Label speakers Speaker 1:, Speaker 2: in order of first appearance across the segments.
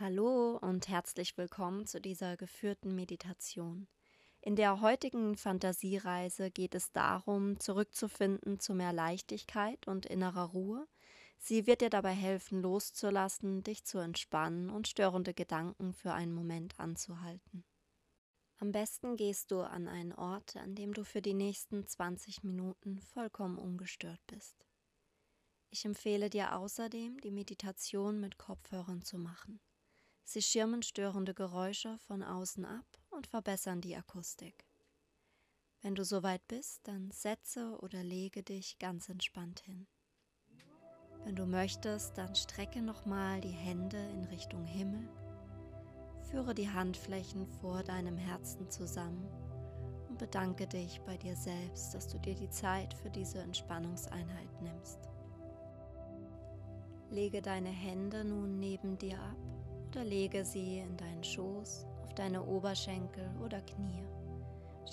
Speaker 1: Hallo und herzlich willkommen zu dieser geführten Meditation. In der heutigen Fantasiereise geht es darum, zurückzufinden zu mehr Leichtigkeit und innerer Ruhe. Sie wird dir dabei helfen, loszulassen, dich zu entspannen und störende Gedanken für einen Moment anzuhalten. Am besten gehst du an einen Ort, an dem du für die nächsten 20 Minuten vollkommen ungestört bist. Ich empfehle dir außerdem, die Meditation mit Kopfhörern zu machen. Sie schirmen störende Geräusche von außen ab und verbessern die Akustik. Wenn du soweit bist, dann setze oder lege dich ganz entspannt hin. Wenn du möchtest, dann strecke nochmal die Hände in Richtung Himmel, führe die Handflächen vor deinem Herzen zusammen und bedanke dich bei dir selbst, dass du dir die Zeit für diese Entspannungseinheit nimmst. Lege deine Hände nun neben dir ab oder lege sie in deinen Schoß, auf deine Oberschenkel oder Knie.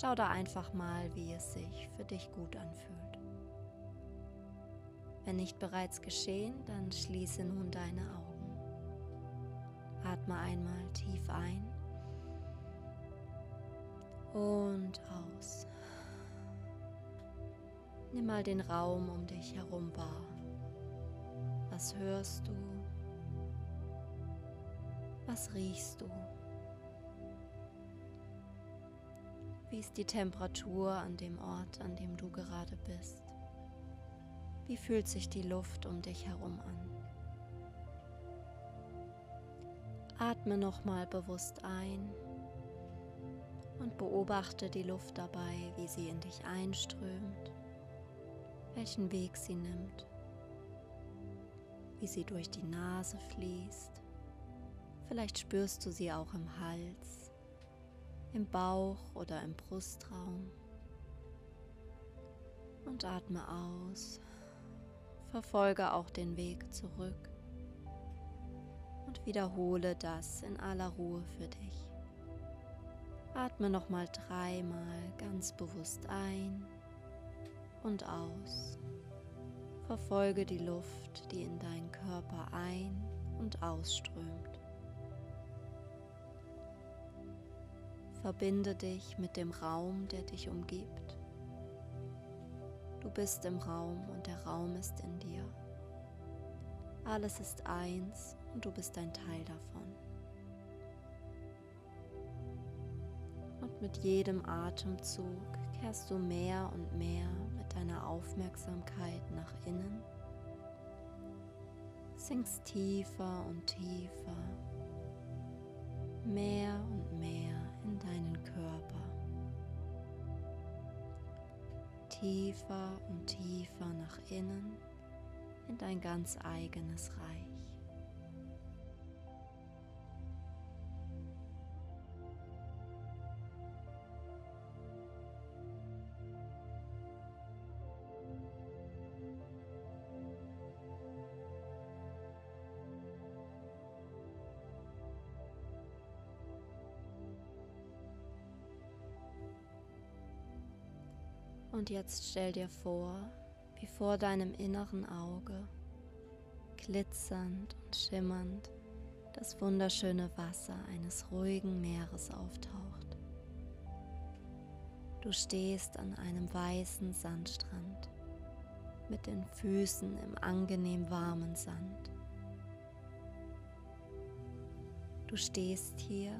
Speaker 1: Schau da einfach mal, wie es sich für dich gut anfühlt. Wenn nicht bereits geschehen, dann schließe nun deine Augen. Atme einmal tief ein und aus. Nimm mal den Raum um dich herum wahr. Was hörst du? Was riechst du? Wie ist die Temperatur an dem Ort, an dem du gerade bist? Wie fühlt sich die Luft um dich herum an? Atme nochmal bewusst ein und beobachte die Luft dabei, wie sie in dich einströmt, welchen Weg sie nimmt, wie sie durch die Nase fließt Vielleicht spürst du sie auch im Hals, im Bauch oder im Brustraum. Und atme aus. Verfolge auch den Weg zurück und wiederhole das in aller Ruhe für dich. Atme nochmal dreimal ganz bewusst ein und aus. Verfolge die Luft, die in deinen Körper ein- und ausströmt. Verbinde dich mit dem Raum, der dich umgibt. Du bist im Raum und der Raum ist in dir. Alles ist eins und du bist ein Teil davon. Und mit jedem Atemzug kehrst du mehr und mehr mit deiner Aufmerksamkeit nach innen, sinkst tiefer und tiefer, mehr und mehr Körper. Tiefer und tiefer nach innen in dein ganz eigenes Reich. Und jetzt stell dir vor, wie vor deinem inneren Auge, glitzernd und schimmernd, das wunderschöne Wasser eines ruhigen Meeres auftaucht. Du stehst an einem weißen Sandstrand mit den Füßen im angenehm warmen Sand. Du stehst hier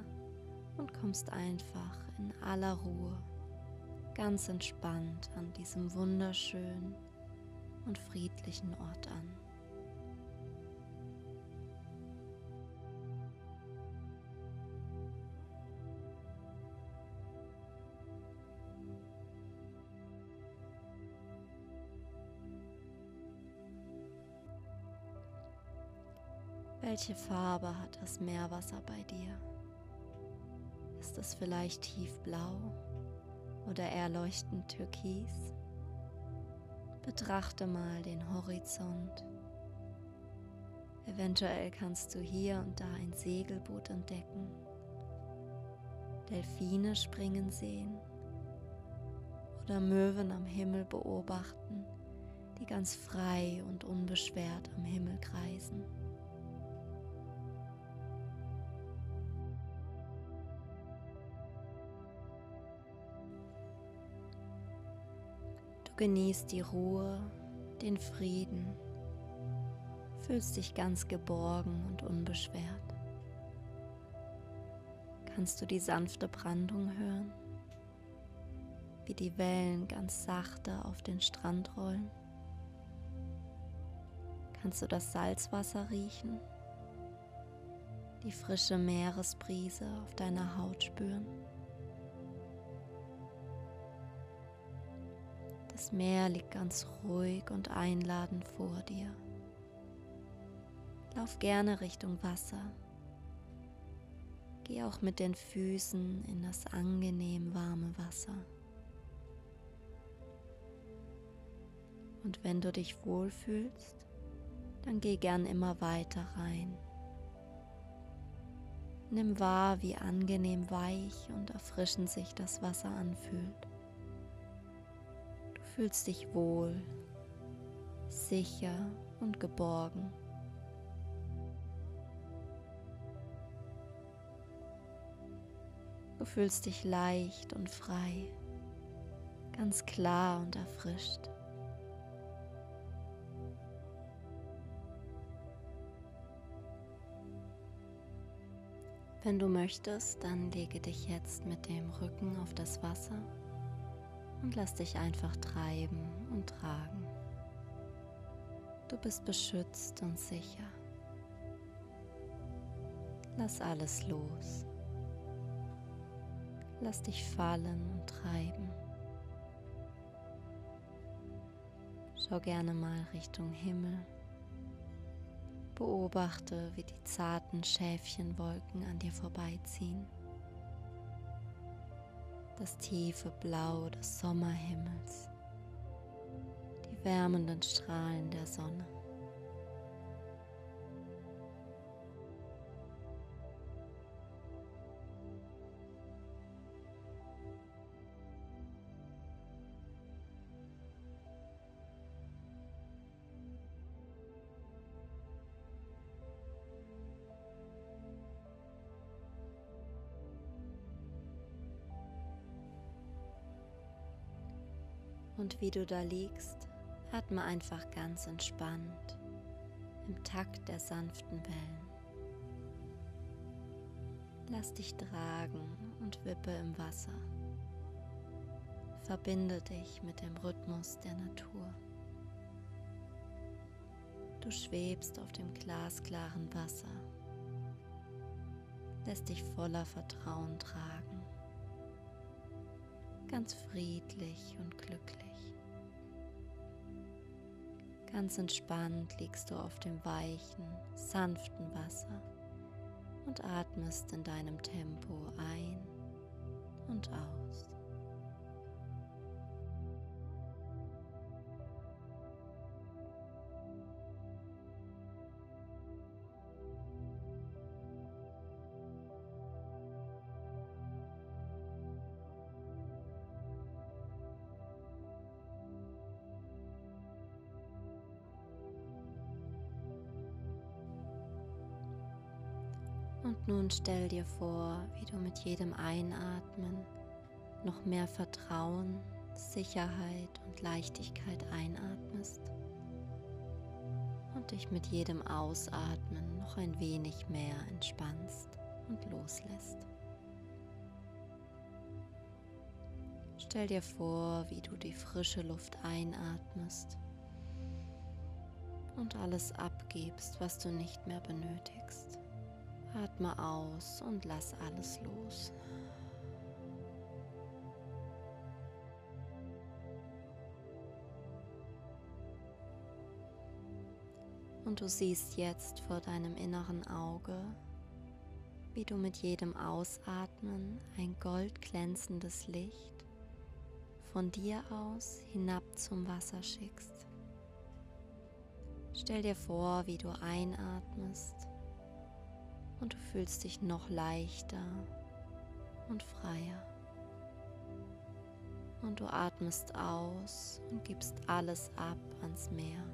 Speaker 1: und kommst einfach in aller Ruhe ganz entspannt an diesem wunderschönen und friedlichen Ort an. Welche Farbe hat das Meerwasser bei dir? Ist es vielleicht tiefblau oder eher leuchtend türkis. Betrachte mal den Horizont. Eventuell kannst du hier und da ein Segelboot entdecken, Delfine springen sehen oder Möwen am Himmel beobachten, die ganz frei und unbeschwert am Himmel kreisen. Genießt die Ruhe, den Frieden, fühlst dich ganz geborgen und unbeschwert. Kannst du die sanfte Brandung hören, wie die Wellen ganz sachte auf den Strand rollen? Kannst du das Salzwasser riechen, die frische Meeresbrise auf deiner Haut spüren? Das Meer liegt ganz ruhig und einladend vor dir. Lauf gerne Richtung Wasser. Geh auch mit den Füßen in das angenehm warme Wasser. Und wenn du dich wohlfühlst, dann geh gern immer weiter rein. Nimm wahr, wie angenehm weich und erfrischend sich das Wasser anfühlt fühlst dich wohl, sicher und geborgen. Du fühlst dich leicht und frei, ganz klar und erfrischt. Wenn du möchtest, dann lege dich jetzt mit dem Rücken auf das Wasser und lass dich einfach treiben und tragen. Du bist beschützt und sicher. Lass alles los. Lass dich fallen und treiben. Schau gerne mal Richtung Himmel. Beobachte, wie die zarten Schäfchenwolken an dir vorbeiziehen das tiefe Blau des Sommerhimmels, die wärmenden Strahlen der Sonne. Wie du da liegst, atme einfach ganz entspannt im Takt der sanften Wellen. Lass dich tragen und wippe im Wasser. Verbinde dich mit dem Rhythmus der Natur. Du schwebst auf dem glasklaren Wasser, lässt dich voller Vertrauen tragen, ganz friedlich und glücklich. Ganz entspannt liegst du auf dem weichen, sanften Wasser und atmest in deinem Tempo ein und aus. Und nun stell dir vor, wie du mit jedem Einatmen noch mehr Vertrauen, Sicherheit und Leichtigkeit einatmest und dich mit jedem Ausatmen noch ein wenig mehr entspannst und loslässt. Stell dir vor, wie du die frische Luft einatmest und alles abgibst, was du nicht mehr benötigst. Atme aus und lass alles los. Und du siehst jetzt vor deinem inneren Auge, wie du mit jedem Ausatmen ein goldglänzendes Licht von dir aus hinab zum Wasser schickst. Stell dir vor, wie du einatmest und du fühlst dich noch leichter und freier. Und du atmest aus und gibst alles ab ans Meer.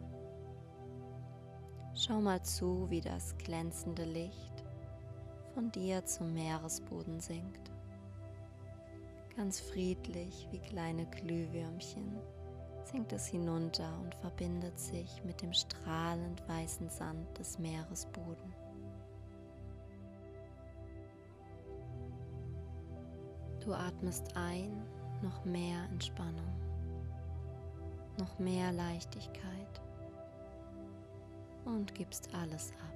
Speaker 1: Schau mal zu, wie das glänzende Licht von dir zum Meeresboden sinkt. Ganz friedlich wie kleine Glühwürmchen sinkt es hinunter und verbindet sich mit dem strahlend weißen Sand des Meeresboden. Du atmest ein, noch mehr Entspannung, noch mehr Leichtigkeit und gibst alles ab.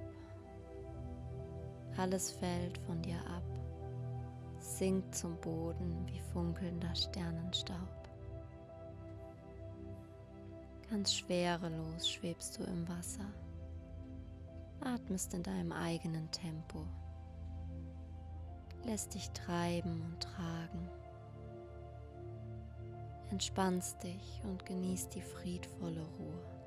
Speaker 1: Alles fällt von dir ab, sinkt zum Boden wie funkelnder Sternenstaub. Ganz schwerelos schwebst du im Wasser, atmest in deinem eigenen Tempo, lässt dich treiben und tragen, entspannst dich und genießt die friedvolle Ruhe.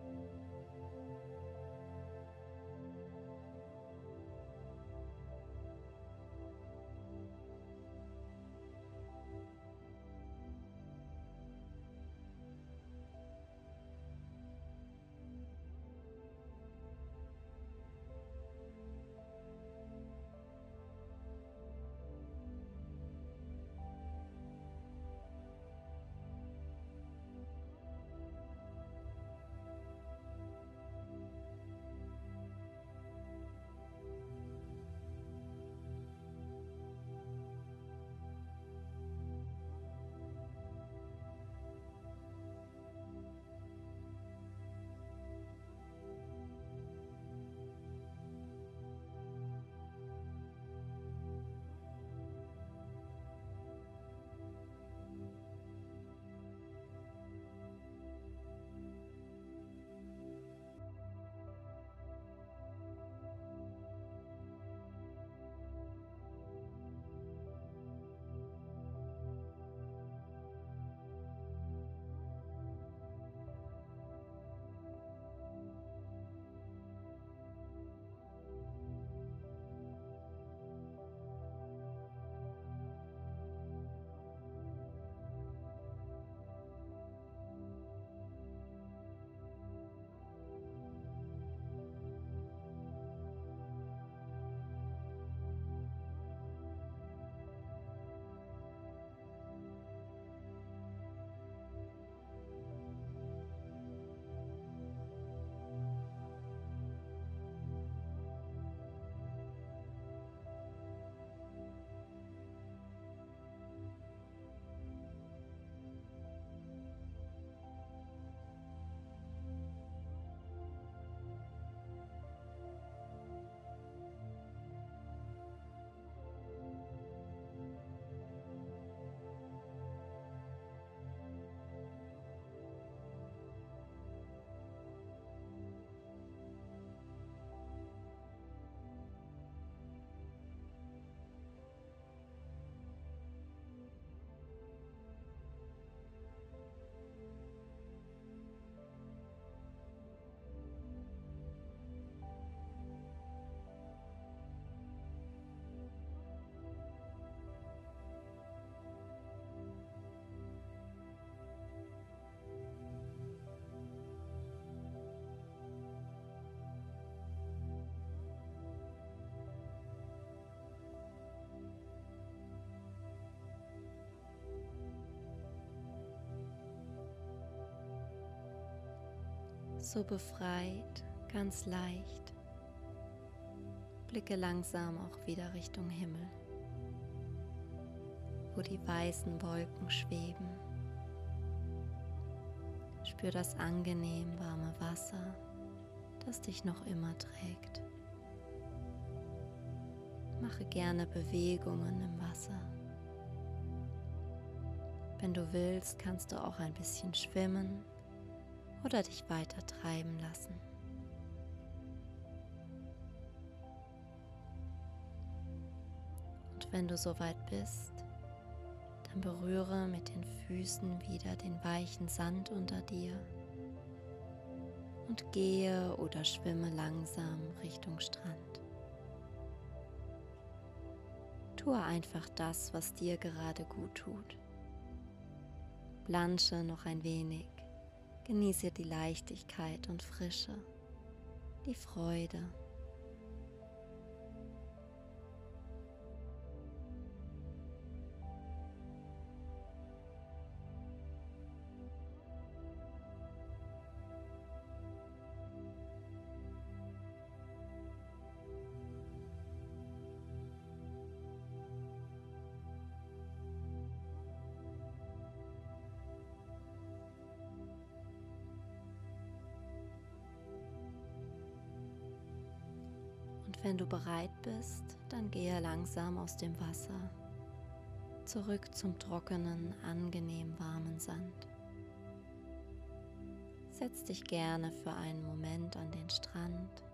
Speaker 1: So befreit, ganz leicht. Blicke langsam auch wieder Richtung Himmel, wo die weißen Wolken schweben. Spür das angenehm warme Wasser, das dich noch immer trägt. Mache gerne Bewegungen im Wasser. Wenn du willst, kannst du auch ein bisschen schwimmen oder dich weiter treiben lassen. Und wenn du soweit bist, dann berühre mit den Füßen wieder den weichen Sand unter dir und gehe oder schwimme langsam Richtung Strand. Tue einfach das, was dir gerade gut tut. Blanche noch ein wenig Genieße die Leichtigkeit und Frische, die Freude. Wenn du bereit bist, dann gehe langsam aus dem Wasser zurück zum trockenen, angenehm warmen Sand. Setz dich gerne für einen Moment an den Strand.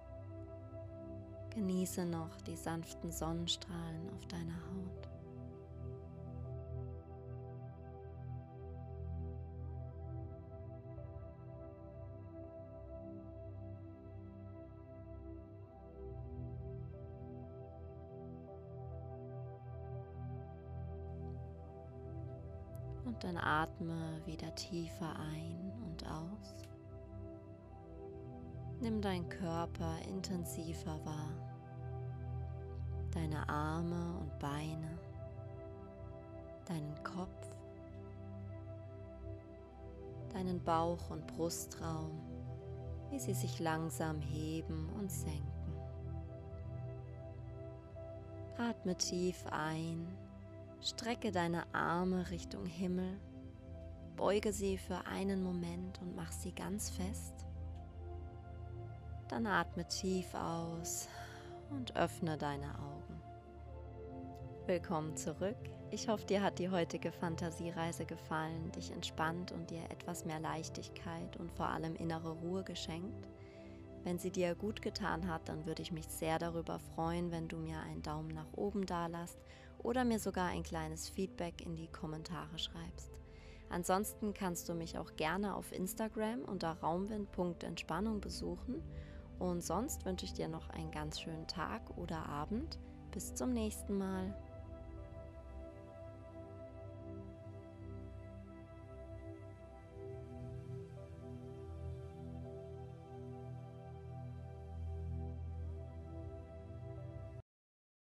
Speaker 1: Genieße noch die sanften Sonnenstrahlen auf deiner Haut. Dann atme wieder tiefer ein und aus. Nimm deinen Körper intensiver wahr. Deine Arme und Beine, deinen Kopf, deinen Bauch- und Brustraum, wie sie sich langsam heben und senken. Atme tief ein, strecke deine Arme Richtung Himmel, beuge sie für einen Moment und mach sie ganz fest. Dann atme tief aus und öffne deine Augen. Willkommen zurück. Ich hoffe, dir hat die heutige Fantasiereise gefallen, dich entspannt und dir etwas mehr Leichtigkeit und vor allem innere Ruhe geschenkt. Wenn sie dir gut getan hat, dann würde ich mich sehr darüber freuen, wenn du mir einen Daumen nach oben dalasst oder mir sogar ein kleines Feedback in die Kommentare schreibst. Ansonsten kannst du mich auch gerne auf Instagram unter raumwind.entspannung besuchen und sonst wünsche ich dir noch einen ganz schönen Tag oder Abend. Bis zum nächsten Mal.